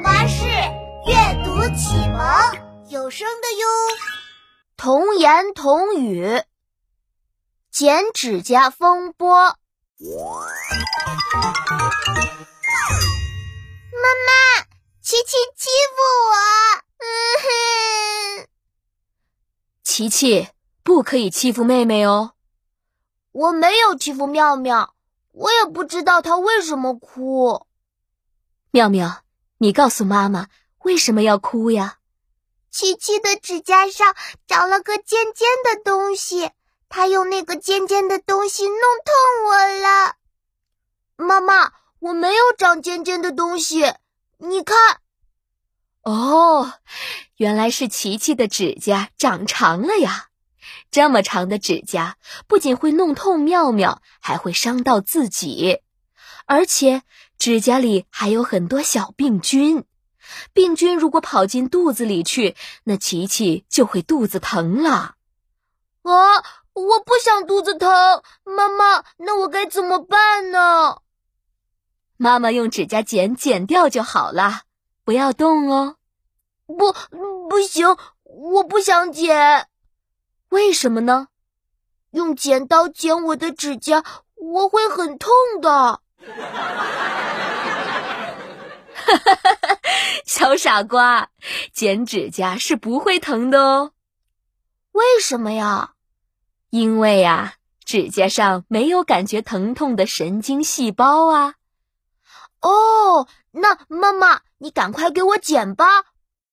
巴士阅读启蒙有声的哟。童言童语，剪指甲风波。妈妈，琪琪欺负我。嗯哼。琪琪，不可以欺负妹妹哦。我没有欺负妙妙，我也不知道她为什么哭。妙妙，你告诉妈妈为什么要哭呀？琪琪的指甲上长了个尖尖的东西，她用那个尖尖的东西弄痛我了。妈妈，我没有长尖尖的东西，你看。哦，原来是琪琪的指甲长长了呀！这么长的指甲不仅会弄痛妙妙，还会伤到自己，而且。指甲里还有很多小病菌，病菌如果跑进肚子里去，那琪琪就会肚子疼了。啊，我不想肚子疼，妈妈，那我该怎么办呢？妈妈用指甲剪剪掉就好了，不要动哦。不，不行，我不想剪。为什么呢？用剪刀剪我的指甲，我会很痛的。哈哈哈哈小傻瓜，剪指甲是不会疼的哦。为什么呀？因为呀，指甲上没有感觉疼痛的神经细胞啊。哦，那妈妈，你赶快给我剪吧，